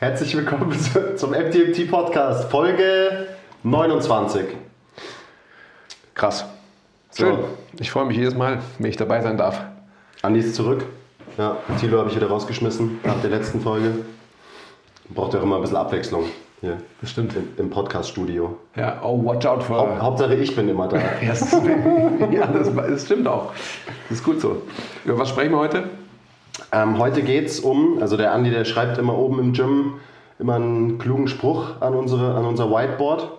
Herzlich willkommen zum MTMT Podcast, Folge 29. Krass. Schön. So. Ich freue mich jedes Mal, wenn ich dabei sein darf. Andi ist zurück. Ja, Thilo habe ich wieder rausgeschmissen nach der letzten Folge. Braucht ja auch immer ein bisschen Abwechslung hier. Bestimmt. Im Podcast-Studio. Ja, oh, watch out for. Haupt, Hauptsache ich bin immer da. ja, das, das, stimmt auch. Das ist gut so. Über was sprechen wir heute? Ähm, heute geht es um, also der Andi, der schreibt immer oben im Gym immer einen klugen Spruch an, unsere, an unser Whiteboard.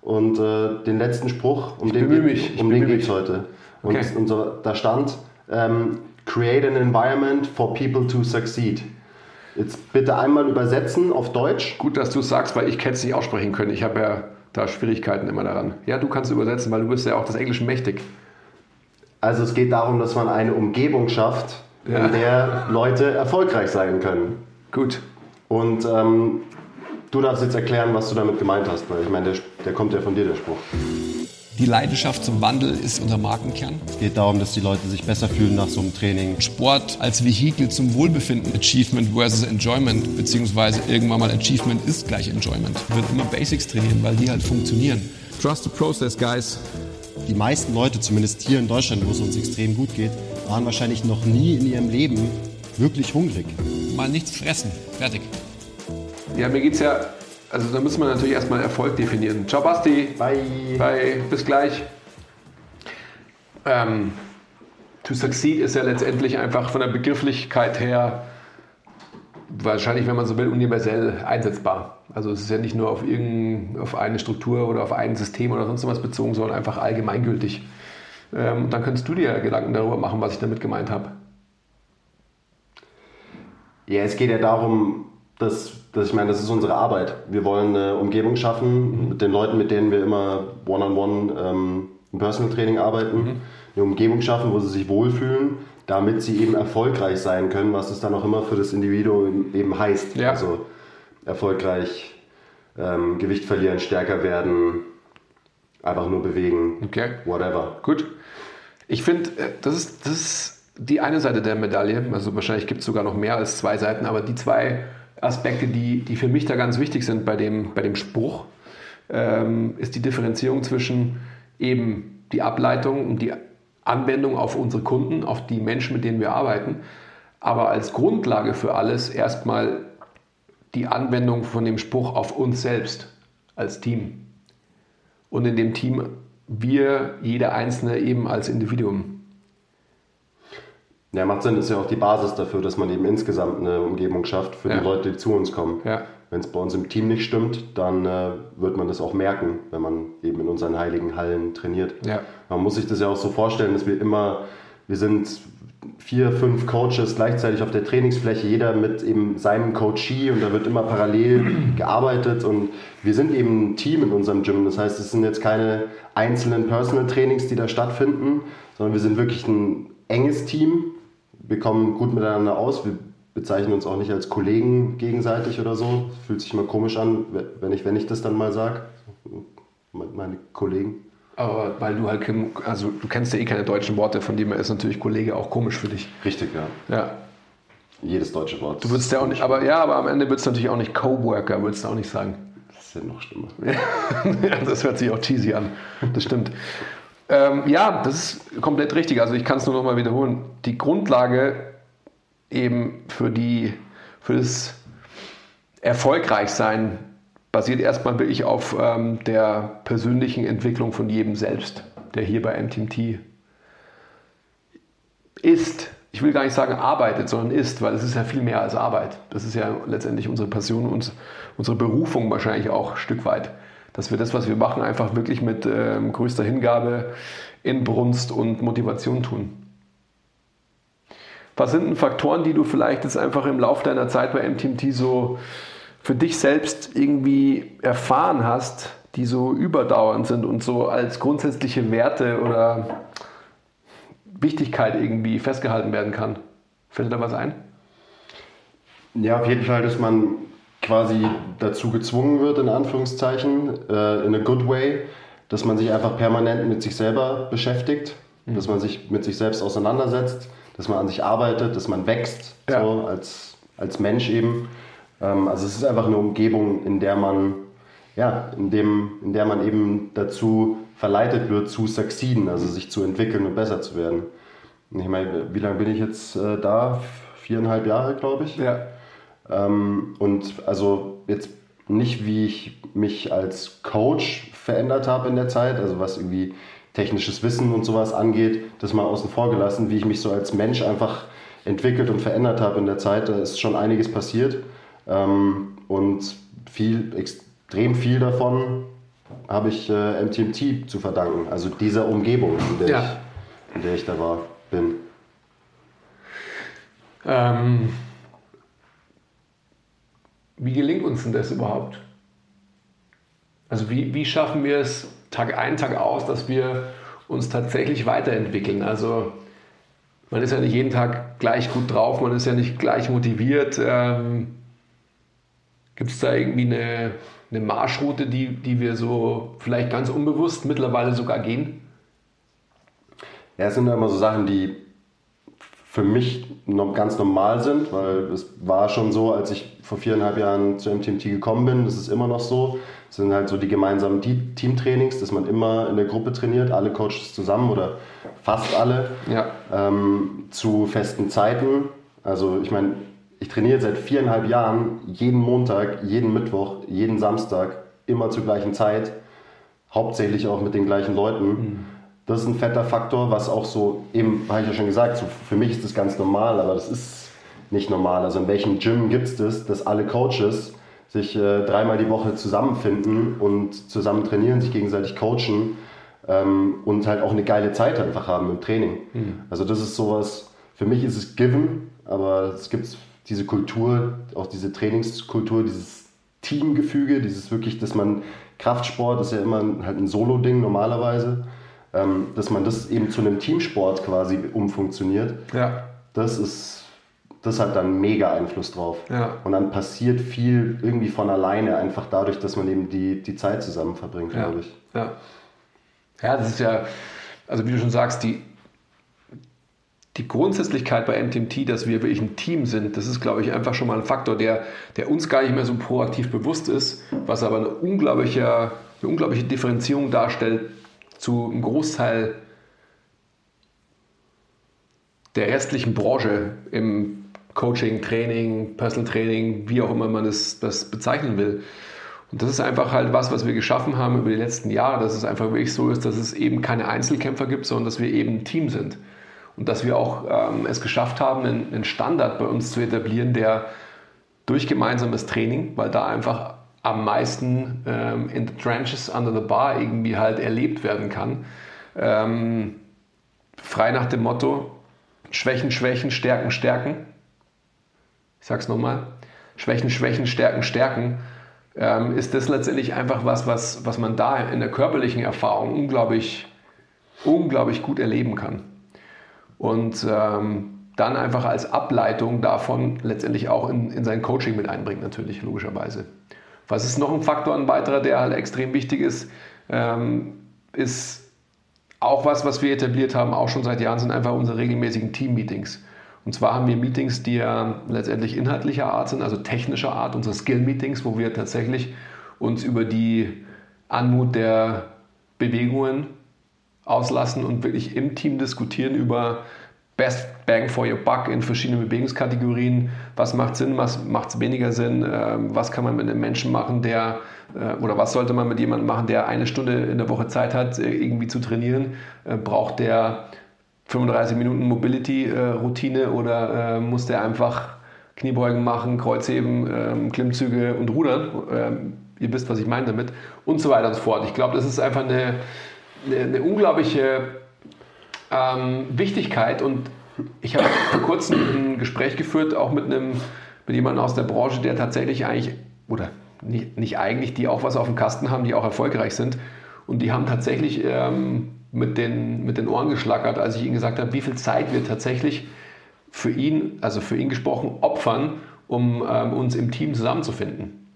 Und äh, den letzten Spruch, um ich den, geht, um den geht es heute. Und okay. unser, da stand, ähm, create an environment for people to succeed. Jetzt bitte einmal übersetzen auf Deutsch. Gut, dass du es sagst, weil ich hätte es nicht aussprechen können. Ich habe ja da Schwierigkeiten immer daran. Ja, du kannst übersetzen, weil du bist ja auch des Englischen mächtig. Also es geht darum, dass man eine Umgebung schafft, ja. in der Leute erfolgreich sein können. Gut. Und ähm, du darfst jetzt erklären, was du damit gemeint hast, weil ich meine, der, der kommt ja von dir, der Spruch. Die Leidenschaft zum Wandel ist unser Markenkern. Es geht darum, dass die Leute sich besser fühlen nach so einem Training. Sport als Vehikel zum Wohlbefinden. Achievement versus Enjoyment, beziehungsweise irgendwann mal Achievement ist gleich Enjoyment. Würde immer Basics trainieren, weil die halt funktionieren. Trust the process, guys. Die meisten Leute, zumindest hier in Deutschland, wo es uns extrem gut geht, waren wahrscheinlich noch nie in ihrem Leben wirklich hungrig. Mal nichts fressen. Fertig. Ja, mir geht es ja also da müssen wir natürlich erstmal Erfolg definieren. Ciao Basti. Bye. Bye. Bis gleich. Ähm, to succeed ist ja letztendlich einfach von der Begrifflichkeit her wahrscheinlich, wenn man so will, universell einsetzbar. Also es ist ja nicht nur auf, irgendein, auf eine Struktur oder auf ein System oder sonst was bezogen, sondern einfach allgemeingültig. Ähm, dann könntest du dir Gedanken darüber machen, was ich damit gemeint habe. Ja, es geht ja darum, dass, dass ich meine, das ist unsere Arbeit. Wir wollen eine Umgebung schaffen mhm. mit den Leuten, mit denen wir immer one-on-one -on -one, ähm, im Personal Training arbeiten. Mhm. Eine Umgebung schaffen, wo sie sich wohlfühlen, damit sie eben erfolgreich sein können, was es dann auch immer für das Individuum eben heißt. Ja. Also erfolgreich ähm, Gewicht verlieren, stärker werden, einfach nur bewegen, okay. whatever. Gut. Ich finde, äh, das ist, das ist die eine Seite der Medaille. Also wahrscheinlich gibt es sogar noch mehr als zwei Seiten, aber die zwei Aspekte, die, die für mich da ganz wichtig sind bei dem, bei dem Spruch, ähm, ist die Differenzierung zwischen eben die Ableitung und die Anwendung auf unsere Kunden, auf die Menschen, mit denen wir arbeiten, aber als Grundlage für alles erstmal die Anwendung von dem Spruch auf uns selbst als Team. Und in dem Team wir, jeder Einzelne eben als Individuum. Ja, macht Sinn, ist ja auch die Basis dafür, dass man eben insgesamt eine Umgebung schafft für ja. die Leute, die zu uns kommen. Ja. Wenn es bei uns im Team nicht stimmt, dann äh, wird man das auch merken, wenn man eben in unseren heiligen Hallen trainiert. Ja. Man muss sich das ja auch so vorstellen, dass wir immer, wir sind vier, fünf Coaches gleichzeitig auf der Trainingsfläche, jeder mit eben seinem Coachee und da wird immer parallel gearbeitet und wir sind eben ein Team in unserem Gym. Das heißt, es sind jetzt keine einzelnen Personal Trainings, die da stattfinden, sondern wir sind wirklich ein enges Team wir kommen gut miteinander aus. Wir bezeichnen uns auch nicht als Kollegen gegenseitig oder so. Fühlt sich immer komisch an, wenn ich, wenn ich das dann mal sage. Meine Kollegen. Aber weil du halt, also du kennst ja eh keine deutschen Worte, von dem her ist natürlich Kollege auch komisch für dich. Richtig, ja. Ja. Jedes deutsche Wort. Du würdest ja auch nicht, aber ja, aber am Ende würdest du natürlich auch nicht Coworker, würdest du auch nicht sagen. Das ist ja noch schlimmer. ja, das hört sich auch cheesy an. Das stimmt. Ähm, ja, das ist komplett richtig. Also ich kann es nur noch mal wiederholen. Die Grundlage eben für, die, für das Erfolgreichsein basiert erstmal wirklich auf ähm, der persönlichen Entwicklung von jedem selbst, der hier bei MTMT ist. Ich will gar nicht sagen arbeitet, sondern ist, weil es ist ja viel mehr als Arbeit. Das ist ja letztendlich unsere Passion und unsere Berufung wahrscheinlich auch ein Stück weit dass wir das, was wir machen, einfach wirklich mit ähm, größter Hingabe, Inbrunst und Motivation tun. Was sind denn Faktoren, die du vielleicht jetzt einfach im Laufe deiner Zeit bei MTMT so für dich selbst irgendwie erfahren hast, die so überdauernd sind und so als grundsätzliche Werte oder Wichtigkeit irgendwie festgehalten werden kann? Fällt dir da was ein? Ja, auf jeden Fall, dass man quasi dazu gezwungen wird, in Anführungszeichen, äh, in a good way, dass man sich einfach permanent mit sich selber beschäftigt, mhm. dass man sich mit sich selbst auseinandersetzt, dass man an sich arbeitet, dass man wächst, ja. so als, als Mensch eben. Ähm, also es ist einfach eine Umgebung, in der man, ja, in, dem, in der man eben dazu verleitet wird, zu succeeden, also sich zu entwickeln und besser zu werden. Ich meine, wie lange bin ich jetzt äh, da? Viereinhalb Jahre, glaube ich. Ja. Ähm, und also jetzt nicht, wie ich mich als Coach verändert habe in der Zeit, also was irgendwie technisches Wissen und sowas angeht, das mal außen vor gelassen, wie ich mich so als Mensch einfach entwickelt und verändert habe in der Zeit. Da ist schon einiges passiert ähm, und viel, extrem viel davon habe ich äh, MTMT zu verdanken, also dieser Umgebung, in der, Ja. ich, in der ich da war, bin. Ähm, wie gelingt uns denn das überhaupt? Also wie, wie schaffen wir es Tag ein, Tag aus, dass wir uns tatsächlich weiterentwickeln? Also man ist ja nicht jeden Tag gleich gut drauf, man ist ja nicht gleich motiviert. Ähm, Gibt es da irgendwie eine, eine Marschroute, die, die wir so vielleicht ganz unbewusst mittlerweile sogar gehen? Ja, es sind immer so Sachen, die für mich noch ganz normal sind, weil es war schon so, als ich vor viereinhalb Jahren zu MTMT gekommen bin, das ist immer noch so. Es sind halt so die gemeinsamen Te- Teamtrainings, dass man immer in der Gruppe trainiert, alle Coaches zusammen oder fast alle Ja. ähm, zu festen Zeiten. Also ich meine, ich trainiere seit viereinhalb Jahren jeden Montag, jeden Mittwoch, jeden Samstag, immer zur gleichen Zeit, hauptsächlich auch mit den gleichen Leuten. Das ist ein fetter Faktor, was auch so, eben, habe ich ja schon gesagt, so für mich ist das ganz normal, aber das ist nicht normal. Also in welchem Gym gibt es das, dass alle Coaches sich äh, dreimal die Woche zusammenfinden und zusammen trainieren, sich gegenseitig coachen ähm, und halt auch eine geile Zeit einfach haben im Training. Also das ist sowas, für mich ist es given, aber es gibt diese Kultur, auch diese Trainingskultur, dieses Teamgefüge, dieses wirklich, dass man Kraftsport ist ja immer halt ein Solo-Ding normalerweise, ähm, dass man das eben zu einem Teamsport quasi umfunktioniert, Ja. das ist, das hat dann mega Einfluss drauf. Ja. Und dann passiert viel irgendwie von alleine, einfach dadurch, dass man eben die, die Zeit zusammen verbringt, Ja. glaube ich. Ja. ja, das ist ja, also wie du schon sagst, die, die Grundsätzlichkeit bei MTMT, dass wir wirklich ein Team sind, das ist, glaube ich, einfach schon mal ein Faktor, der, der uns gar nicht mehr so proaktiv bewusst ist, was aber eine unglaubliche, eine unglaubliche Differenzierung darstellt zu einem Großteil der restlichen Branche im Coaching, Training, Personal Training, wie auch immer man das, das bezeichnen will. Und das ist einfach halt was, was wir geschaffen haben über die letzten Jahre, dass es einfach wirklich so ist, dass es eben keine Einzelkämpfer gibt, sondern dass wir eben ein Team sind. Und dass wir auch ähm, es geschafft haben, einen, einen Standard bei uns zu etablieren, der durch gemeinsames Training, weil da einfach am meisten ähm, in the trenches under the bar irgendwie halt erlebt werden kann. Ähm, frei nach dem Motto, Schwächen, Schwächen, Stärken, Stärken. Ich sag's nochmal. Schwächen, Schwächen, Stärken, Stärken. Ähm, ist das letztendlich einfach was, was, was man da in der körperlichen Erfahrung unglaublich, unglaublich gut erleben kann. Und ähm, dann einfach als Ableitung davon letztendlich auch in, in sein Coaching mit einbringt, natürlich, logischerweise. Was ist noch ein Faktor, ein weiterer, der halt extrem wichtig ist, ähm, ist auch was, was wir etabliert haben, auch schon seit Jahren, sind einfach unsere regelmäßigen Team-Meetings. Und zwar haben wir Meetings, die ja letztendlich inhaltlicher Art sind, also technischer Art, unsere Skill-Meetings, wo wir tatsächlich uns über die Anmut der Bewegungen auslassen und wirklich im Team diskutieren über Best Bang for your Buck in verschiedenen Bewegungskategorien. Was macht Sinn, was macht weniger Sinn? ähm, Was kann man mit einem Menschen machen, der äh, oder was sollte man mit jemandem machen, der eine Stunde in der Woche Zeit hat, äh, irgendwie zu trainieren? Äh, Braucht der 35 Minuten Mobility-Routine oder muss der einfach Kniebeugen machen, Kreuzheben, ähm, Klimmzüge und Rudern? Ähm, Ihr wisst, was ich meine damit. Und so weiter und so fort. Ich glaube, das ist einfach eine, eine, eine unglaubliche ähm, Wichtigkeit und ich habe vor kurzem ein Gespräch geführt, auch mit einem mit jemandem aus der Branche, der tatsächlich eigentlich, oder nicht, nicht eigentlich, die auch was auf dem Kasten haben, die auch erfolgreich sind. Und die haben tatsächlich ähm, mit, den, mit den Ohren geschlackert, als ich ihnen gesagt habe, wie viel Zeit wir tatsächlich für ihn, also für ihn gesprochen, opfern, um ähm, uns im Team zusammenzufinden.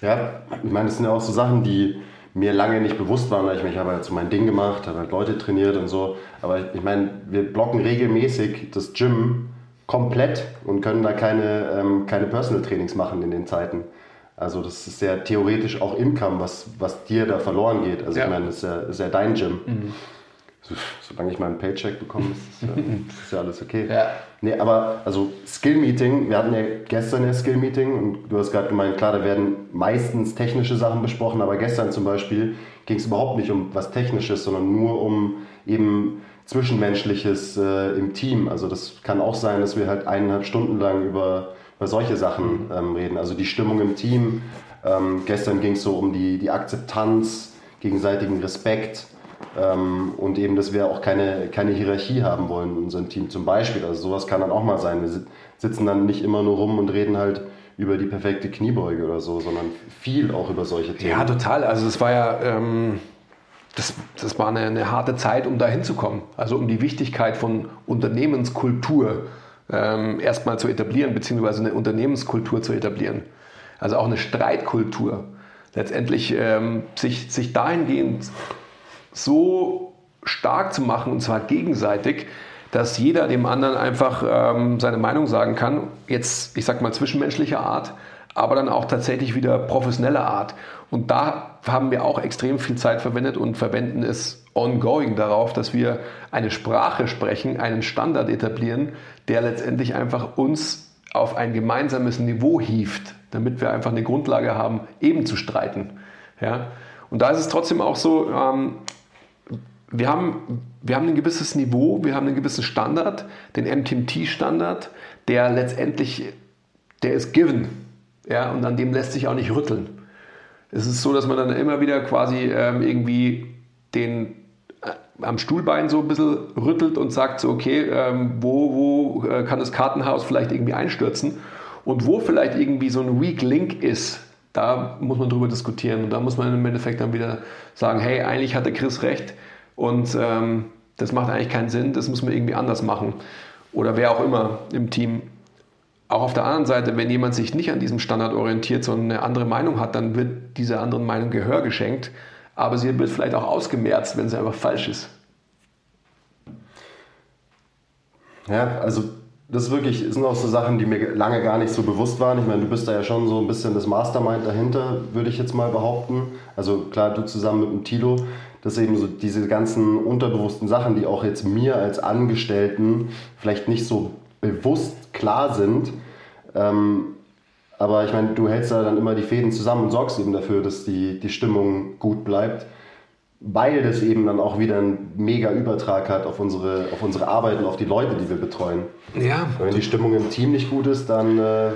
Ja, ich meine, das sind ja auch so Sachen, die mir lange nicht bewusst waren, weil ich, ich habe halt so mein Ding gemacht, habe halt Leute trainiert und so. Aber ich, ich meine, wir blocken regelmäßig das Gym komplett und können da keine, ähm, keine Personal Trainings machen in den Zeiten. Also das ist ja theoretisch auch Income, was, was dir da verloren geht. Also ja. ich meine, das ist ja, das ist ja dein Gym. Mhm. So, solange ich meinen Paycheck bekomme, ist, ja, ist ja alles okay. Ja. Nee, aber also Skill-Meeting, wir hatten ja gestern ja Skill-Meeting und du hast gerade gemeint, klar, da werden meistens technische Sachen besprochen, aber gestern zum Beispiel ging es überhaupt nicht um was Technisches, sondern nur um eben Zwischenmenschliches äh, im Team. Also das kann auch sein, dass wir halt eineinhalb Stunden lang über, über solche Sachen ähm, reden. Also die Stimmung im Team. Ähm, gestern ging es so um die, die Akzeptanz, gegenseitigen Respekt ähm, und eben, dass wir auch keine, keine Hierarchie haben wollen in unserem Team zum Beispiel. Also sowas kann dann auch mal sein. Wir sitzen dann nicht immer nur rum und reden halt über die perfekte Kniebeuge oder so, sondern viel auch über solche Themen. Ja, total. Also es war ja... Ähm das, das war eine, eine, harte Zeit, um da hinzukommen. Also um die Wichtigkeit von Unternehmenskultur ähm, erstmal zu etablieren, beziehungsweise eine Unternehmenskultur zu etablieren. Also auch eine Streitkultur. Letztendlich ähm, sich, sich dahingehend so stark zu machen, und zwar gegenseitig, dass jeder dem anderen einfach ähm, seine Meinung sagen kann. Jetzt, ich sag mal, zwischenmenschlicher Art, aber dann auch tatsächlich wieder professioneller Art. Und da haben wir auch extrem viel Zeit verwendet und verwenden es ongoing darauf, dass wir eine Sprache sprechen, einen Standard etablieren, der letztendlich einfach uns auf ein gemeinsames Niveau hieft, damit wir einfach eine Grundlage haben, eben zu streiten. Ja? Und da ist es trotzdem auch so, ähm, wir, haben, wir haben ein gewisses Niveau, wir haben einen gewissen Standard, den MTMT-Standard, der letztendlich, der ist given. Ja, und an dem lässt sich auch nicht rütteln. Es ist so, dass man dann immer wieder quasi ähm, irgendwie den äh, am Stuhlbein so ein bisschen rüttelt und sagt so, okay, ähm, wo, wo äh, kann das Kartenhaus vielleicht irgendwie einstürzen und wo vielleicht irgendwie so ein Weak Link ist, da muss man drüber diskutieren und da muss man im Endeffekt dann wieder sagen, hey, eigentlich hatte Chris recht und ähm, das macht eigentlich keinen Sinn, das muss man irgendwie anders machen oder wer auch immer im Team. Auch auf der anderen Seite, wenn jemand sich nicht an diesem Standard orientiert, sondern eine andere Meinung hat, dann wird dieser anderen Meinung Gehör geschenkt, aber sie wird vielleicht auch ausgemerzt, wenn sie einfach falsch ist. Ja, also das wirklich sind auch so Sachen, die mir lange gar nicht so bewusst waren. Ich meine, du bist da ja schon so ein bisschen das Mastermind dahinter, würde ich jetzt mal behaupten. Also klar, du zusammen mit dem Tilo, dass eben so diese ganzen unterbewussten Sachen, die auch jetzt mir als Angestellten vielleicht nicht so bewusst klar sind. Ähm, aber ich meine, du hältst da dann immer die Fäden zusammen und sorgst eben dafür, dass die, die Stimmung gut bleibt, weil das eben dann auch wieder einen mega Übertrag hat auf unsere, auf unsere Arbeit und auf die Leute, die wir betreuen. Ja. Wenn die Stimmung im Team nicht gut ist, dann äh,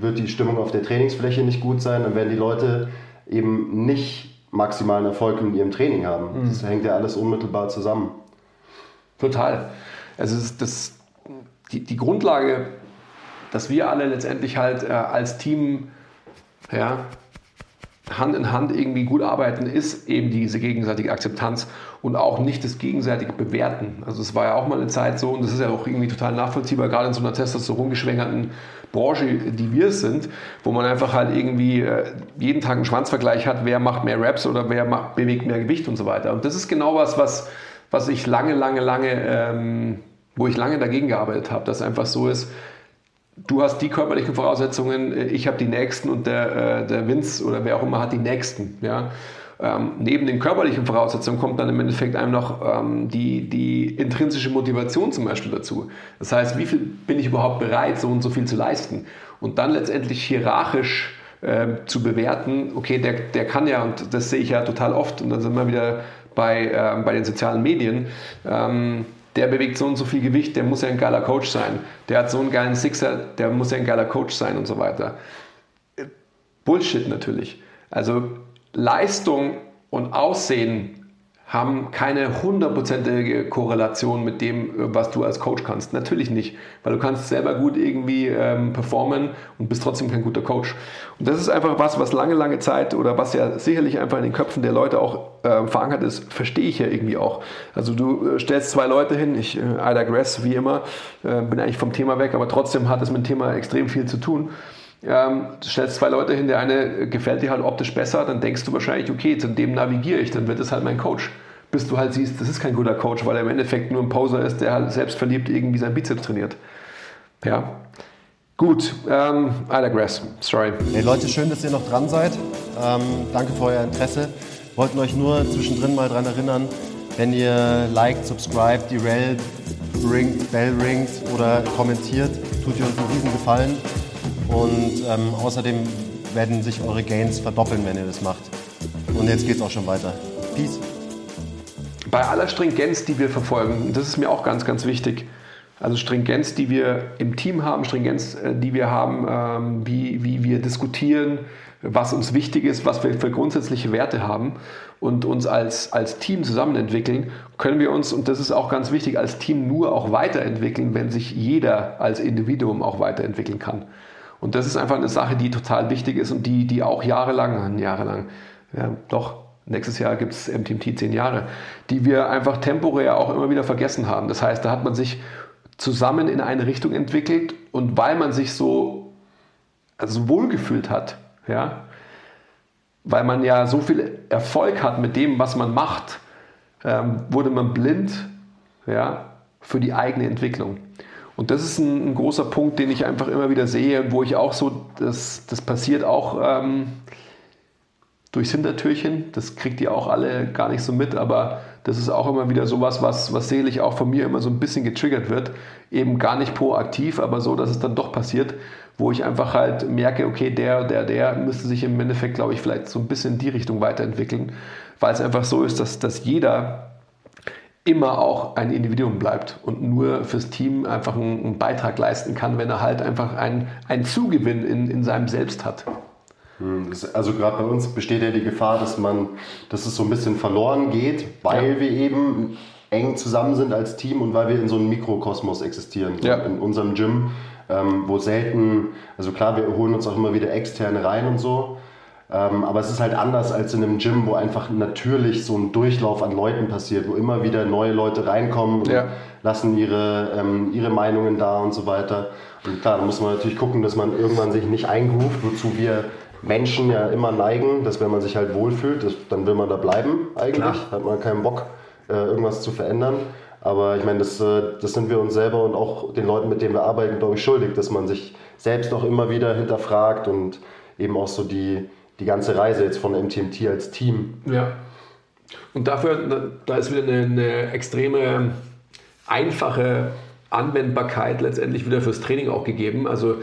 wird die Stimmung auf der Trainingsfläche nicht gut sein, dann werden die Leute eben nicht maximalen Erfolg in ihrem Training haben. Mhm. Das hängt ja alles unmittelbar zusammen. Total. Also das, die, die Grundlage, dass wir alle letztendlich halt äh, als Team ja, Hand in Hand irgendwie gut arbeiten, ist eben diese gegenseitige Akzeptanz und auch nicht das gegenseitige Bewerten. Also es war ja auch mal eine Zeit so, und das ist ja auch irgendwie total nachvollziehbar, gerade in so einer testosterongeschwängerten Branche, die wir sind, wo man einfach halt irgendwie äh, jeden Tag einen Schwanzvergleich hat, wer macht mehr Raps oder wer macht, bewegt mehr Gewicht und so weiter. Und das ist genau was, was, was ich lange, lange, lange ähm, wo ich lange dagegen gearbeitet habe, dass einfach so ist, du hast die körperlichen Voraussetzungen, äh, ich habe die nächsten und der, äh, der Vince oder wer auch immer hat die nächsten. Ja? Ähm, neben den körperlichen Voraussetzungen kommt dann im Endeffekt einem noch ähm, die, die intrinsische Motivation zum Beispiel dazu. Das heißt, wie viel bin ich überhaupt bereit, so und so viel zu leisten? Und dann letztendlich hierarchisch äh, zu bewerten, okay, der, der kann ja, und das sehe ich ja total oft, und dann sind wir wieder bei, äh, bei den sozialen Medien, ähm, der bewegt so und so viel Gewicht, der muss ja ein geiler Coach sein. Der hat so einen geilen Sixer, der muss ja ein geiler Coach sein und so weiter. Bullshit natürlich. Also Leistung und Aussehen haben keine hundertprozentige Korrelation mit dem, was du als Coach kannst. Natürlich nicht, weil du kannst selber gut irgendwie ähm, performen und bist trotzdem kein guter Coach. Und das ist einfach was, was lange, lange Zeit oder was ja sicherlich einfach in den Köpfen der Leute auch äh, verankert ist, verstehe ich ja irgendwie auch. Also du äh, stellst zwei Leute hin, ich, äh, I digress, wie immer, äh, bin eigentlich vom Thema weg, aber trotzdem hat es mit dem Thema extrem viel zu tun. Ähm, du stellst zwei Leute hin, der eine gefällt dir halt optisch besser, dann denkst du wahrscheinlich, okay, zu dem navigiere ich, dann wird es halt mein Coach. Bis du halt siehst, das ist kein guter Coach, weil er im Endeffekt nur ein Poser ist, der halt selbst verliebt irgendwie sein Bizeps trainiert. Ja. Gut, ähm, I digress. Sorry. Hey Leute, schön, dass ihr noch dran seid. Ähm, danke für euer Interesse. Wollten euch nur zwischendrin mal daran erinnern, wenn ihr liked, subscribe, die Rel ringt, Bell ringt oder kommentiert, tut ihr uns einen riesen Gefallen. Und ähm, außerdem werden sich eure Gains verdoppeln, wenn ihr das macht. Und jetzt geht's auch schon weiter. Peace. Bei aller Stringenz, die wir verfolgen, das ist mir auch ganz, ganz wichtig. Also Stringenz, die wir im Team haben, Stringenz, äh, die wir haben, ähm, wie, wie wir diskutieren, was uns wichtig ist, was wir für grundsätzliche Werte haben und uns als, als Team zusammen entwickeln, können wir uns, und das ist auch ganz wichtig, als Team nur auch weiterentwickeln, wenn sich jeder als Individuum auch weiterentwickeln kann. Und das ist einfach eine Sache, die total wichtig ist und die, die auch jahrelang, jahrelang, ja, doch, nächstes Jahr gibt es MTMT zehn Jahre, die wir einfach temporär auch immer wieder vergessen haben. Das heißt, da hat man sich zusammen in eine Richtung entwickelt und weil man sich so also wohlgefühlt hat, ja, weil man ja so viel Erfolg hat mit dem, was man macht, ähm, wurde man blind ja, für die eigene Entwicklung. Und das ist ein, ein, großer Punkt, den ich einfach immer wieder sehe, wo ich auch so, das, das passiert auch ähm, durchs Hintertürchen, das kriegt ihr auch alle gar nicht so mit, aber das ist auch immer wieder sowas, was, was seelisch auch von mir immer so ein bisschen getriggert wird. Eben gar nicht proaktiv, aber so, dass es dann doch passiert, wo ich einfach halt merke, okay, der, der, der müsste sich im Endeffekt, glaube ich, vielleicht so ein bisschen in die Richtung weiterentwickeln, weil es einfach so ist, dass, dass jeder immer auch ein Individuum bleibt und nur fürs Team einfach einen, einen Beitrag leisten kann, wenn er halt einfach einen, Zugewinn in, in seinem Selbst hat. Hm, also gerade bei uns besteht ja die Gefahr, dass man, dass es so ein bisschen verloren geht, weil ja. wir eben eng zusammen sind als Team und weil wir in so einem Mikrokosmos existieren. Ja. In unserem Gym, ähm, wo selten, also klar, wir holen uns auch immer wieder externe rein und so, ähm, aber es ist halt anders als in einem Gym, wo einfach natürlich so ein Durchlauf an Leuten passiert, wo immer wieder neue Leute reinkommen und ja. lassen ihre, ähm, ihre Meinungen da und so weiter. Und klar, da muss man natürlich gucken, dass man irgendwann sich nicht eingruft, wozu wir Menschen ja immer neigen, dass wenn man sich halt wohlfühlt, das, dann will man da bleiben eigentlich, Klar. hat man keinen Bock, äh, irgendwas zu verändern. Aber ich meine, das, äh, das sind wir uns selber und auch den Leuten, mit denen wir arbeiten, glaube ich, schuldig, dass man sich selbst auch immer wieder hinterfragt und eben auch so die, die ganze Reise jetzt von MTMT als Team. Ja. Und dafür, da ist wieder eine, eine extreme, einfache Anwendbarkeit letztendlich wieder fürs Training auch gegeben. Also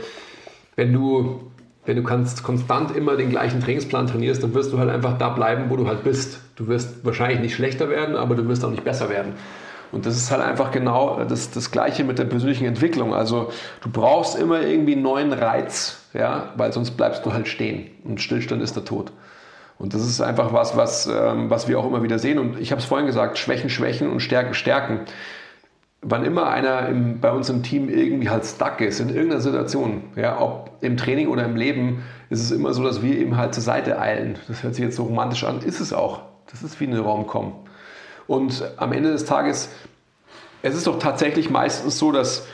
wenn du wenn du kannst konstant immer den gleichen Trainingsplan trainierst, dann wirst du halt einfach da bleiben, wo du halt bist. Du wirst wahrscheinlich nicht schlechter werden, aber du wirst auch nicht besser werden. Und das ist halt einfach genau das, das Gleiche mit der persönlichen Entwicklung. Also du brauchst immer irgendwie einen neuen Reiz, ja, weil sonst bleibst du halt stehen. Und Stillstand ist der Tod. Und das ist einfach was, was, ähm, was wir auch immer wieder sehen. Und ich habe es vorhin gesagt, Schwächen, Schwächen und Stärken, Stärken wann immer einer im, bei uns im Team irgendwie halt stuck ist, in irgendeiner Situation, ja, ob im Training oder im Leben, ist es immer so, dass wir eben halt zur Seite eilen. Das hört sich jetzt so romantisch an, ist es auch. Das ist wie eine Raumkommen. Und am Ende des Tages, es ist doch tatsächlich meistens so, dass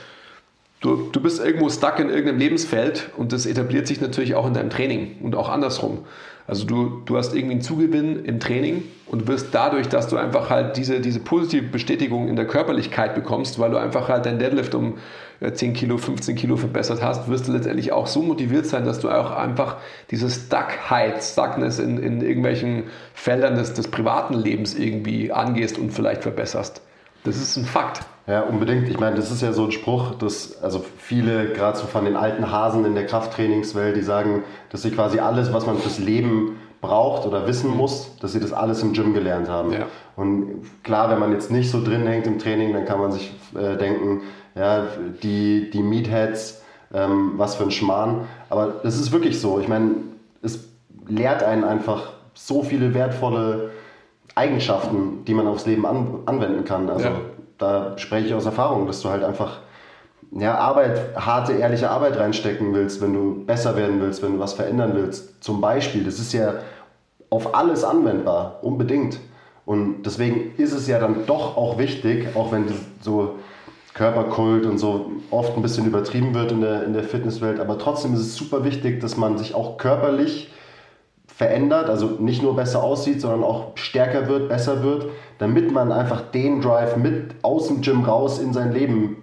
du, du bist irgendwo stuck in irgendeinem Lebensfeld und das etabliert sich natürlich auch in deinem Training und auch andersrum. Also du, du hast irgendwie einen Zugewinn im Training und wirst dadurch, dass du einfach halt diese, diese positive Bestätigung in der Körperlichkeit bekommst, weil du einfach halt dein Deadlift um 10 äh, Kilo, 15 Kilo verbessert hast, wirst du letztendlich auch so motiviert sein, dass du auch einfach diese Stuckheit, Stuckness in, in irgendwelchen Feldern des, des privaten Lebens irgendwie angehst und vielleicht verbesserst. Das ist ein Fakt. Ja, unbedingt. Ich meine, das ist ja so ein Spruch, dass also viele, gerade so von den alten Hasen in der Krafttrainingswelt, die sagen, dass sie quasi alles, was man fürs Leben braucht oder wissen muss, dass sie das alles im Gym gelernt haben. Ja. Und klar, wenn man jetzt nicht so drin hängt im Training, dann kann man sich äh, denken, ja, die, die Meatheads, ähm, was für ein Schmarrn. Aber das ist wirklich so. Ich meine, es lehrt einen einfach so viele wertvolle Eigenschaften, die man aufs Leben an, anwenden kann. Also ja da spreche ich aus Erfahrung, dass du halt einfach ja, Arbeit, harte, ehrliche Arbeit reinstecken willst, wenn du besser werden willst, wenn du was verändern willst. Zum Beispiel, das ist ja auf alles anwendbar, unbedingt. Und deswegen ist es ja dann doch auch wichtig, auch wenn so Körperkult und so oft ein bisschen übertrieben wird in der, in der Fitnesswelt, aber trotzdem ist es super wichtig, dass man sich auch körperlich verändert, also nicht nur besser aussieht, sondern auch stärker wird, besser wird, damit man einfach den Drive mit aus dem Gym raus in sein Leben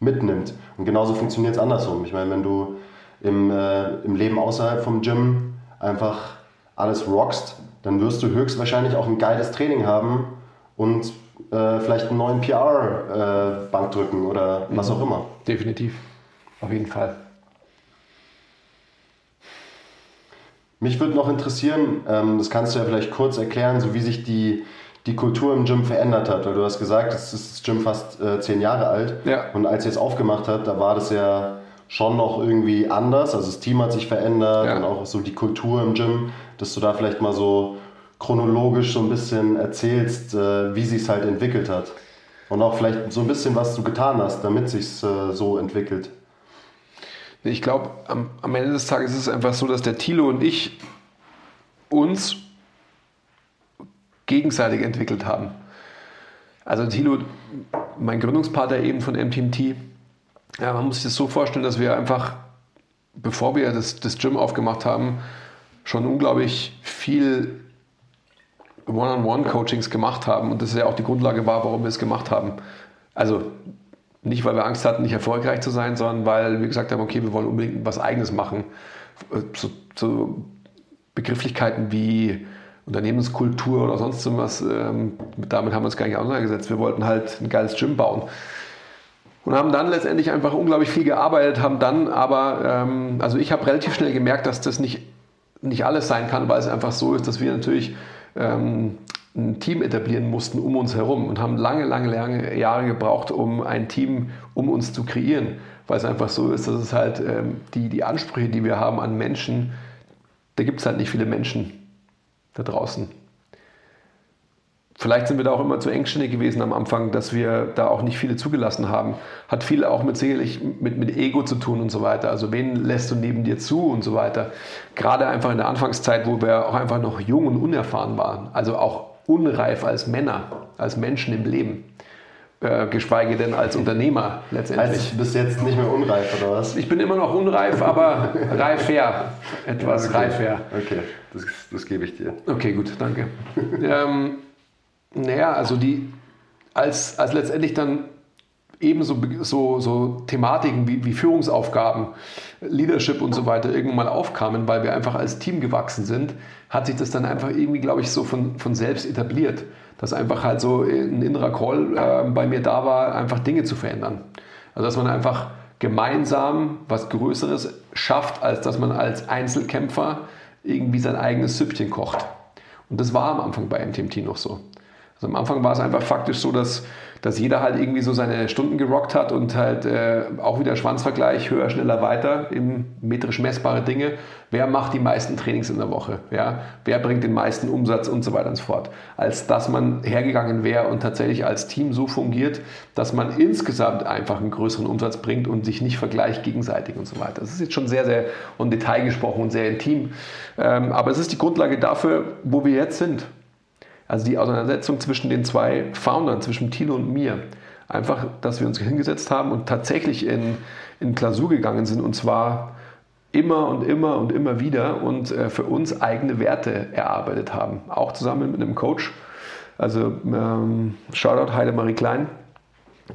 mitnimmt. Und genauso funktioniert es andersrum. Ich meine, wenn du im, äh, im Leben außerhalb vom Gym einfach alles rockst, dann wirst du höchstwahrscheinlich auch ein geiles Training haben und äh, vielleicht einen neuen PR-Bank äh, drücken oder was auch immer. Definitiv. Auf jeden Fall. Mich würde noch interessieren, ähm, das kannst du ja vielleicht kurz erklären, so wie sich die, die Kultur im Gym verändert hat. Weil du hast gesagt, es ist das Gym fast äh, zehn Jahre alt. Ja. Und als ihr es aufgemacht habt, da war das ja schon noch irgendwie anders. Also das Team hat sich verändert Ja. und auch so die Kultur im Gym, dass du da vielleicht mal so chronologisch so ein bisschen erzählst, äh, wie sich es halt entwickelt hat. Und auch vielleicht so ein bisschen, was du getan hast, damit sich äh, so entwickelt. Ich glaube, am, am Ende des Tages ist es einfach so, dass der Thilo und ich uns gegenseitig entwickelt haben. Also Thilo, mein Gründungspartner eben von MTMT, ja, man muss sich das so vorstellen, dass wir einfach, bevor wir das, das Gym aufgemacht haben, schon unglaublich viel One-on-One-Coachings gemacht haben und das ja auch die Grundlage war, warum wir es gemacht haben. Also nicht, weil wir Angst hatten, nicht erfolgreich zu sein, sondern weil wir gesagt haben, okay, wir wollen unbedingt was Eigenes machen. So, so Begrifflichkeiten wie Unternehmenskultur oder sonst irgendwas, ähm, damit haben wir uns gar nicht auseinandergesetzt. Wir wollten halt ein geiles Gym bauen. Und haben dann letztendlich einfach unglaublich viel gearbeitet, haben dann aber, ähm, also ich habe relativ schnell gemerkt, dass das nicht, nicht alles sein kann, weil es einfach so ist, dass wir natürlich ähm, ein Team etablieren mussten um uns herum und haben lange, lange, lange Jahre gebraucht, um ein Team um uns zu kreieren, weil es einfach so ist, dass es halt ähm, die, die Ansprüche, die wir haben an Menschen, da gibt es halt nicht viele Menschen da draußen. Vielleicht sind wir da auch immer zu engständig gewesen am Anfang, dass wir da auch nicht viele zugelassen haben. Hat viel auch mit sicherlich mit, mit Ego zu tun und so weiter. Also wen lässt du neben dir zu und so weiter. Gerade einfach in der Anfangszeit, wo wir auch einfach noch jung und unerfahren waren. Also auch unreif als Männer, als Menschen im Leben. Äh, geschweige denn als Unternehmer letztendlich. Also bis jetzt nicht mehr unreif, oder was? Ich bin immer noch unreif, aber reifer. Etwas okay. reifer. Okay, das, das gebe ich dir. Okay, gut, danke. ähm, naja, also die, als, als letztendlich dann eben so, so, so Thematiken wie, wie Führungsaufgaben, Leadership und so weiter irgendwann mal aufkamen, weil wir einfach als Team gewachsen sind, hat sich das dann einfach irgendwie, glaube ich, so von, von selbst etabliert. Dass einfach halt so ein innerer Call äh, bei mir da war, einfach Dinge zu verändern. Also dass man einfach gemeinsam was Größeres schafft, als dass man als Einzelkämpfer irgendwie sein eigenes Süppchen kocht. Und das war am Anfang bei MTMT noch so. Also am Anfang war es einfach faktisch so, dass, dass jeder halt irgendwie so seine Stunden gerockt hat und halt äh, auch wieder Schwanzvergleich, höher, schneller, weiter, im metrisch messbare Dinge. Wer macht die meisten Trainings in der Woche? Ja? Wer bringt den meisten Umsatz und so weiter und so fort. Als dass man hergegangen wäre und tatsächlich als Team so fungiert, dass man insgesamt einfach einen größeren Umsatz bringt und sich nicht vergleicht gegenseitig und so weiter. Das ist jetzt schon sehr, sehr im Detail gesprochen und sehr intim. Ähm, aber es ist die Grundlage dafür, wo wir jetzt sind. Also die Auseinandersetzung zwischen den zwei Foundern, zwischen Thilo und mir. Einfach, dass wir uns hingesetzt haben und tatsächlich in, in Klausur gegangen sind und zwar immer und immer und immer wieder und äh, für uns eigene Werte erarbeitet haben. Auch zusammen mit einem Coach. Also ähm, Shoutout Heidemarie Klein,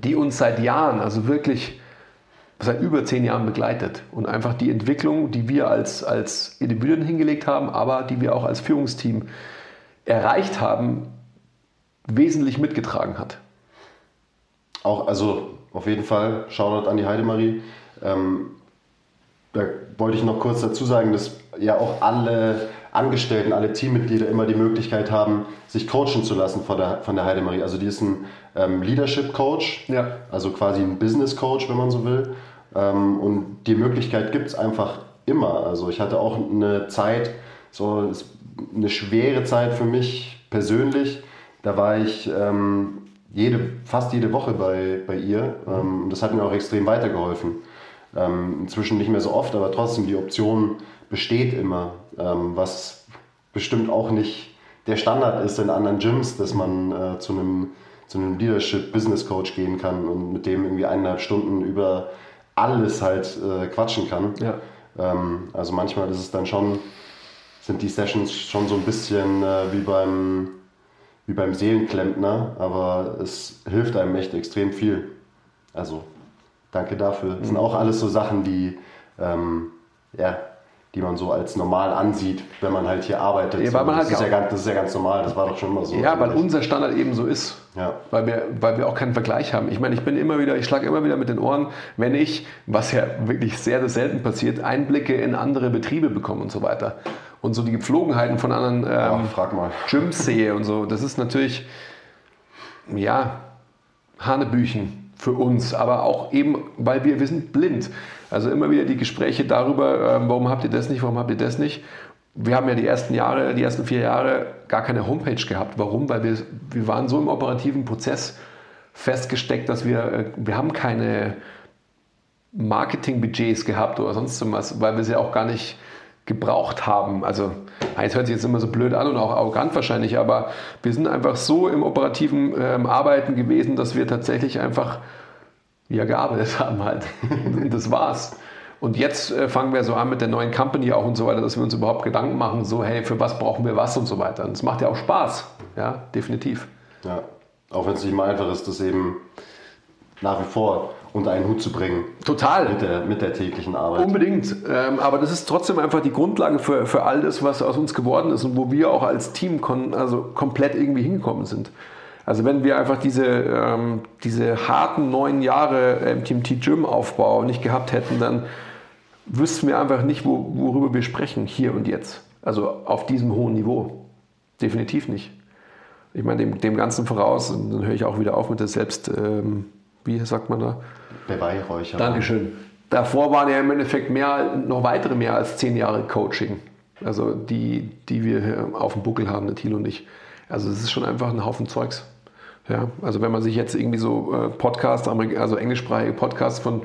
die uns seit Jahren, also wirklich seit über zehn Jahren begleitet und einfach die Entwicklung, die wir als, als Individuen hingelegt haben, aber die wir auch als Führungsteam erreicht haben, wesentlich mitgetragen hat. Auch, also auf jeden Fall, Shoutout an die Heidemarie. Ähm, da wollte ich noch kurz dazu sagen, dass ja auch alle Angestellten, alle Teammitglieder immer die Möglichkeit haben, sich coachen zu lassen von der, von der Heidemarie. Also die ist ein ähm, Leadership Coach, Ja. also quasi ein Business Coach, wenn man so will. Ähm, und die Möglichkeit gibt es einfach immer. Also ich hatte auch eine Zeit, so es- eine schwere Zeit für mich persönlich. Da war ich ähm, jede, fast jede Woche bei, bei ihr. Ähm, und das hat mir auch extrem weitergeholfen. Ähm, inzwischen nicht mehr so oft, aber trotzdem die Option besteht immer, ähm, was bestimmt auch nicht der Standard ist in anderen Gyms, dass man äh, zu einem zu einem Leadership Business Coach gehen kann und mit dem irgendwie eineinhalb Stunden über alles halt äh, quatschen kann. Ja. Ähm, also manchmal ist es dann schon, sind die Sessions schon so ein bisschen äh, wie beim wie beim Seelenklempner, aber es hilft einem echt extrem viel. Also Danke dafür. Das sind auch alles so Sachen, die, ähm, ja, die man so als normal ansieht, wenn man halt hier arbeitet. Ja, weil man das, halt ist ja ganz, das ist ja ganz normal, das war doch schon immer so. Ja, weil unser Standard eben so ist. Ja. Weil, wir, weil wir auch keinen Vergleich haben. Ich meine, ich bin immer wieder, ich schlage immer wieder mit den Ohren, wenn ich, was ja wirklich sehr, sehr selten passiert, Einblicke in andere Betriebe bekomme und so weiter. Und so die Gepflogenheiten von anderen ähm, mal. Gyms sehe und so. Das ist natürlich, ja, Hanebüchen für uns, aber auch eben, weil wir, wir sind blind. Also immer wieder die Gespräche darüber, ähm, warum habt ihr das nicht, warum habt ihr das nicht. Wir haben ja die ersten Jahre, die ersten vier Jahre gar keine Homepage gehabt. Warum? Weil wir, wir waren so im operativen Prozess festgesteckt, dass wir, äh, wir haben keine Marketingbudgets gehabt oder sonst so was, weil wir sie auch gar nicht gebraucht haben. Also, es hört sich jetzt immer so blöd an und auch arrogant wahrscheinlich, aber wir sind einfach so im operativen ähm, Arbeiten gewesen, dass wir tatsächlich einfach ja, gearbeitet haben halt. Und das war's. Und jetzt äh, fangen wir so an mit der neuen Company auch und so weiter, dass wir uns überhaupt Gedanken machen, so hey, für was brauchen wir was und so weiter. Und es macht ja auch Spaß, ja, definitiv. Ja. Auch wenn es nicht mal einfach ist, das eben nach wie vor unter einen Hut zu bringen Total. mit der, mit der täglichen Arbeit. Unbedingt. Ähm, aber das ist trotzdem einfach die Grundlage für, für all das, was aus uns geworden ist und wo wir auch als Team kon also komplett irgendwie hingekommen sind. Also wenn wir einfach diese, ähm, diese harten neun Jahre im TMT Gym Aufbau nicht gehabt hätten, dann wüssten wir einfach nicht, wo, worüber wir sprechen, hier und jetzt. Also auf diesem hohen Niveau. Definitiv nicht. Ich meine, dem, dem Ganzen voraus, und dann höre ich auch wieder auf mit der Selbst, ähm, wie sagt man da? Beweihräucher. Dankeschön. Davor waren ja im Endeffekt mehr, noch weitere mehr als zehn Jahre Coaching. Also die, die wir auf dem Buckel haben, der Thilo und ich. Also es ist schon einfach ein Haufen Zeugs. Ja, also wenn man sich jetzt irgendwie so äh, Podcasts, also englischsprachige Podcasts von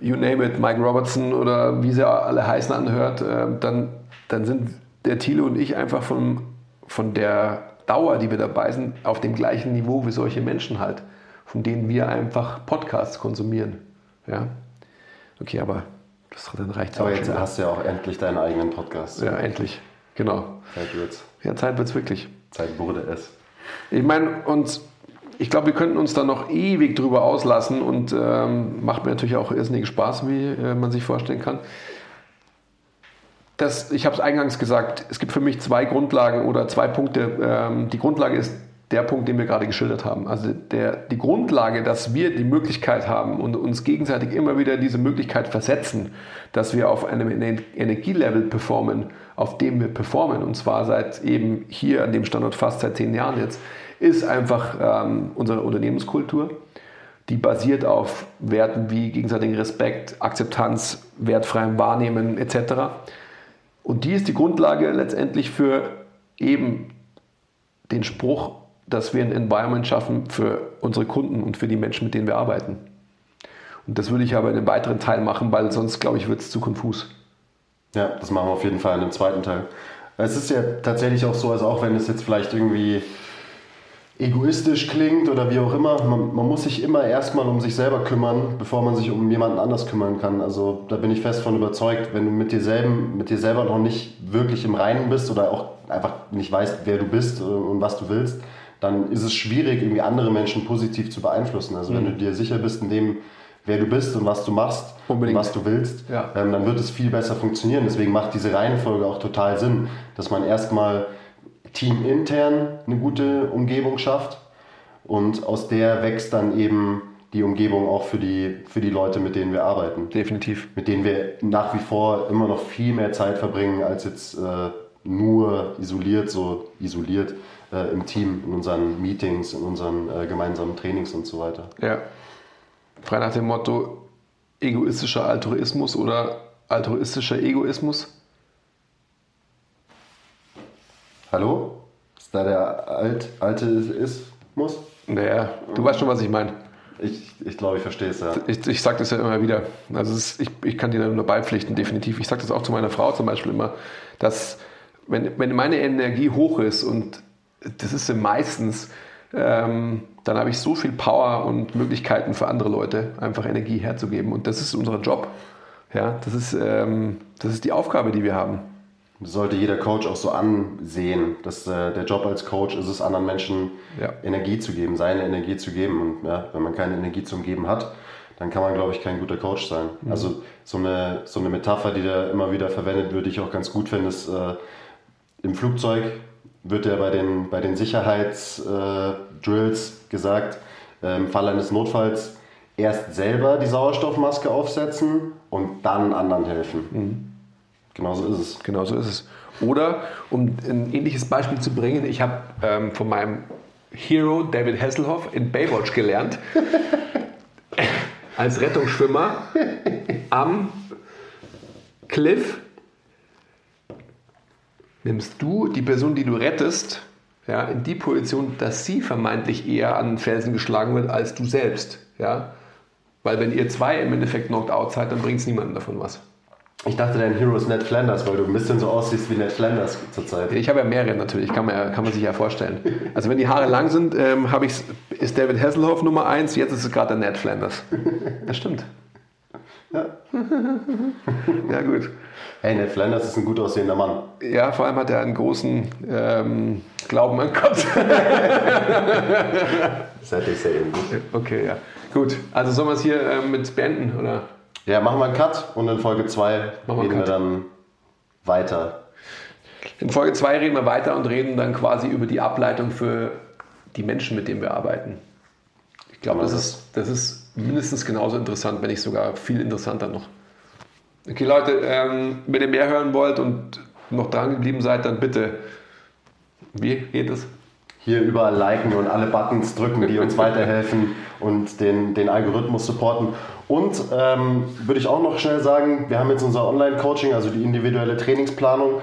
You Name It, Mike Robertson oder wie sie alle heißen anhört, äh, dann, dann sind der Thilo und ich einfach von, von der Dauer, die wir dabei sind, auf dem gleichen Niveau wie solche Menschen halt, von denen wir einfach Podcasts konsumieren. Ja. Okay, aber das, dann reicht Aber auch jetzt hast du ja auch endlich deinen eigenen Podcast. Ja, endlich. Genau. Zeit wird's. Ja, Zeit wird es wirklich. Zeit wurde es. Ich meine, und ich glaube, wir könnten uns da noch ewig drüber auslassen und ähm, macht mir natürlich auch irrsinnig Spaß, wie äh, man sich vorstellen kann. Das, ich habe es eingangs gesagt, es gibt für mich zwei Grundlagen oder zwei Punkte. Ähm, die Grundlage ist der Punkt, den wir gerade geschildert haben. Also der, die Grundlage, dass wir die Möglichkeit haben und uns gegenseitig immer wieder diese Möglichkeit versetzen, dass wir auf einem Ener- Energielevel performen, auf dem wir performen, und zwar seit eben hier an dem Standort fast seit zehn Jahren jetzt, ist einfach ähm, unsere Unternehmenskultur. Die basiert auf Werten wie gegenseitigen Respekt, Akzeptanz, wertfreiem Wahrnehmen etc. Und die ist die Grundlage letztendlich für eben den Spruch, dass wir ein Environment schaffen für unsere Kunden und für die Menschen, mit denen wir arbeiten. Und das würde ich aber in einem weiteren Teil machen, weil sonst, glaube ich, wird es zu konfus. Ja, das machen wir auf jeden Fall in dem zweiten Teil. Es ist ja tatsächlich auch so, also auch wenn es jetzt vielleicht irgendwie egoistisch klingt oder wie auch immer, man, man muss sich immer erstmal um sich selber kümmern, bevor man sich um jemanden anders kümmern kann. Also da bin ich fest von überzeugt, wenn du mit dir, selben, mit dir selber noch nicht wirklich im Reinen bist oder auch einfach nicht weißt, wer du bist und was du willst, dann ist es schwierig, irgendwie andere Menschen positiv zu beeinflussen. Also wenn du dir sicher bist in dem, wer du bist und was du machst Unbedingt. und was du willst, Ja. ähm, dann wird es viel besser funktionieren. Deswegen macht diese Reihenfolge auch total Sinn, dass man erstmal teamintern eine gute Umgebung schafft und aus der wächst dann eben die Umgebung auch für die, für die Leute, mit denen wir arbeiten. Definitiv. Mit denen wir nach wie vor immer noch viel mehr Zeit verbringen, als jetzt äh, nur isoliert, so isoliert äh, im Team, in unseren Meetings, in unseren äh, gemeinsamen Trainings und so weiter. Ja. Frei nach dem Motto egoistischer Altruismus oder altruistischer Egoismus. Hallo? Ist da der alt, alte Ismus? Naja, du weißt schon, was ich meine. Ich, ich glaube, ich verstehe es ja. Ich, ich sage das ja immer wieder. Also ist, ich, ich kann dir da nur beipflichten, definitiv. Ich sage das auch zu meiner Frau zum Beispiel immer, dass wenn, wenn meine Energie hoch ist und das ist sie meistens, ähm, dann habe ich so viel Power und Möglichkeiten für andere Leute, einfach Energie herzugeben. Und das ist unser Job. Ja, das ist, ähm, das ist die Aufgabe, die wir haben. Das sollte jeder Coach auch so ansehen, dass äh, der Job als Coach ist es, anderen Menschen Ja. Energie zu geben, seine Energie zu geben. Und ja, wenn man keine Energie zum Geben hat, dann kann man, glaube ich, kein guter Coach sein. Mhm. Also so eine, so eine Metapher, die da immer wieder verwendet wird, die ich auch ganz gut finde, ist äh, im Flugzeug wird ja bei den, bei den Sicherheitsdrills äh, gesagt, äh, im Fall eines Notfalls erst selber die Sauerstoffmaske aufsetzen und dann anderen helfen. Mhm. Genauso ist es. Genauso ist es. Oder, um ein ähnliches Beispiel zu bringen, ich habe ähm, von meinem Hero David Hasselhoff in Baywatch gelernt, als Rettungsschwimmer am Cliff nimmst du die Person, die du rettest, ja, in die Position, dass sie vermeintlich eher an den Felsen geschlagen wird als du selbst. Ja? Weil wenn ihr zwei im Endeffekt knocked out seid, dann bringt es niemandem davon was. Ich dachte, dein Hero ist Ned Flanders, weil du ein bisschen so aussiehst wie Ned Flanders zurzeit. Ich habe ja mehrere natürlich, kann man, ja, kann man sich ja vorstellen. Also wenn die Haare lang sind, ähm, ich, ist David Hasselhoff Nummer eins, jetzt ist es gerade der Ned Flanders. Das stimmt. Ja. gut. Hey, Ned Flanders ist ein gut aussehender Mann. Ja, vor allem hat er einen großen ähm, Glauben an Gott. das hatte ich sehr eben. Okay, ja. Gut, also sollen wir es hier ähm, mit beenden, oder? Ja, machen wir einen Cut und in Folge 2 reden wir dann weiter. In Folge 2 reden wir weiter und reden dann quasi über die Ableitung für die Menschen, mit denen wir arbeiten. Ich glaube, das ist, das ist mindestens genauso interessant, wenn nicht sogar viel interessanter noch. Okay, Leute, ähm, wenn ihr mehr hören wollt und noch dran geblieben seid, dann bitte. Wie geht es? Hier überall liken und alle Buttons drücken, die uns weiterhelfen und den, den Algorithmus supporten. Und ähm, würde ich auch noch schnell sagen, wir haben jetzt unser Online-Coaching, also die individuelle Trainingsplanung,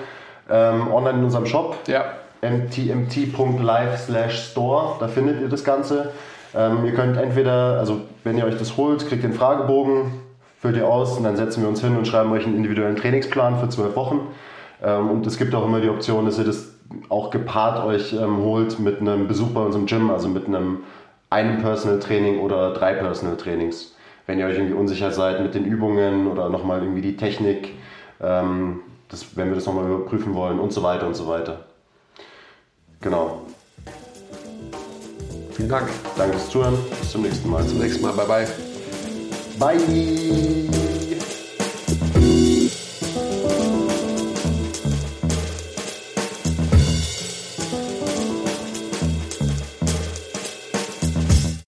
ähm, online in unserem Shop. Ja. mtmt.live store, da findet ihr das Ganze. Ähm, ihr könnt entweder, also wenn ihr euch das holt, kriegt einen Fragebogen, füllt ihr aus und dann setzen wir uns hin und schreiben euch einen individuellen Trainingsplan für zwölf Wochen. Ähm, und es gibt auch immer die Option, dass ihr das auch gepaart euch ähm, holt mit einem Besuch bei unserem Gym, also mit einem einem Personal Training oder drei Personal Trainings wenn ihr euch irgendwie unsicher seid mit den Übungen oder nochmal irgendwie die Technik, ähm, das, wenn wir das nochmal überprüfen wollen und so weiter und so weiter. Genau. Vielen Dank. Danke fürs Zuhören. Bis zum nächsten Mal. Bis zum nächsten Mal. Bye bye. Bye.